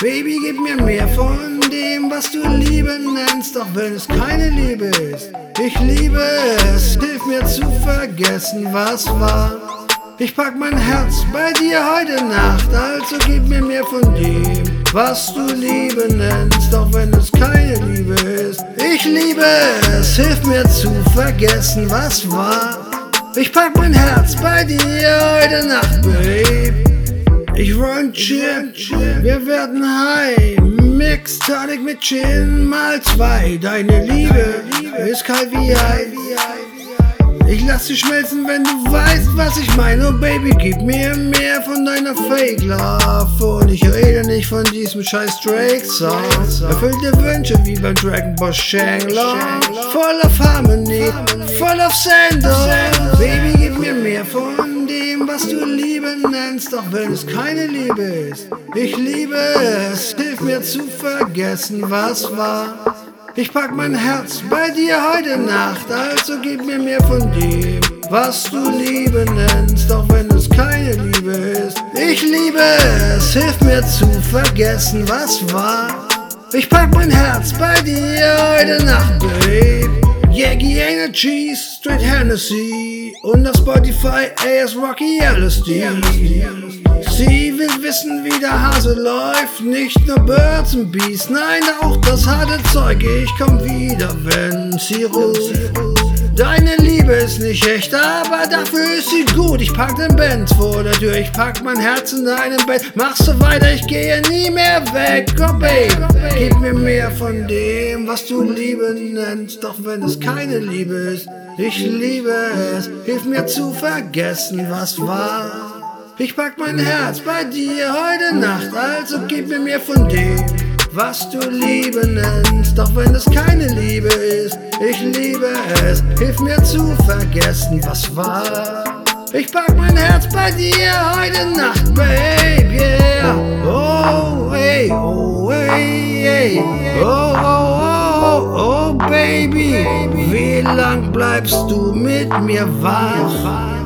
Baby, gib mir mehr von dem, was du Liebe nennst, auch wenn es keine Liebe ist. Ich liebe es, hilf mir zu vergessen, was war. Ich pack mein Herz bei dir heute Nacht, also gib mir mehr von dem, was du Liebe nennst, auch wenn es keine Liebe ist. Ich liebe es, hilf mir zu vergessen, was war. Ich pack mein Herz bei dir heute Nacht, Babe. Ich roll Chip, wir werden high. Mix Tonic mit Gin mal zwei. Deine Liebe ist kalt wie Eis. Ich lass dich schmelzen, wenn du weißt, was ich meine. Oh Baby, gib mir mehr von deiner Fake Love. Und ich rede nicht von diesem scheiß Drake Song. Erfüllte Wünsche wie beim Dragon Ball Shenlong. Voll of Harmony, voll of Sandor. Baby, gib mir mehr von dem, was du Liebe nennst, auch wenn es keine Liebe ist. Ich liebe es, hilf mir zu vergessen, was war. Ich pack mein Herz bei dir heute Nacht, also gib mir mehr von dem, was du Liebe nennst, auch wenn es keine Liebe ist. Ich liebe es, hilf mir zu vergessen, was war. Ich pack mein Herz bei dir heute Nacht, babe. Yagi Energy, Straight Hennessy und das Spotify AS Rocky LSD. Sie will wissen, wie der Hase läuft, nicht nur Birds and Bees, nein, auch das harte Zeug. Ich komm wieder, wenn sie ruft. Deine Liebe ist nicht echt, aber dafür ist sie gut. Ich pack den Benz vor der Tür, ich pack mein Herz in deinem Bett. Mach so weiter, ich gehe nie mehr weg. Oh Babe, gib mir mehr von dem, was du Liebe nennst, doch wenn es keine Liebe ist. Ich liebe es, hilf mir zu vergessen, was war. Ich pack mein Herz bei dir heute Nacht, also gib mir mehr von dem, was du Liebe nennst, auch wenn es keine Liebe ist. Ich liebe es, hilf mir zu vergessen, was war. Ich pack mein Herz bei dir heute Nacht, babe, yeah. Oh, hey, oh, hey, hey. Oh, oh, oh, oh, baby. Wie lang bleibst du mit mir wach?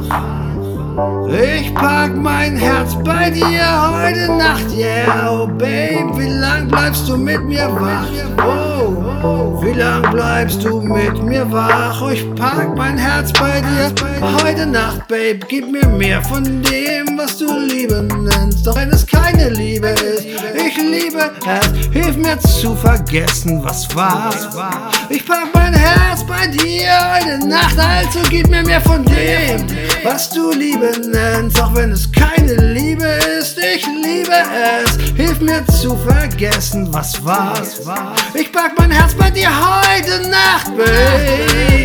Ich pack mein Herz bei dir heute Nacht, yeah, oh Babe, wie lang bleibst du mit mir wach? Oh, lang bleibst du mit mir wach? Ich pack mein Herz bei dir heute Nacht, Babe, gib mir mehr von dem, was du Liebe nennst, doch wenn es keine Liebe ist, ich liebe es, hilf mir zu vergessen, was war. Ich pack mein Herz bei dir heute Nacht, also gib mir mehr von dem, was du Liebe nennst, auch wenn es keine Liebe ist. Ich liebe es, hilf mir zu vergessen, was war. Ich pack mein Herz bei dir heute Nacht, Babe.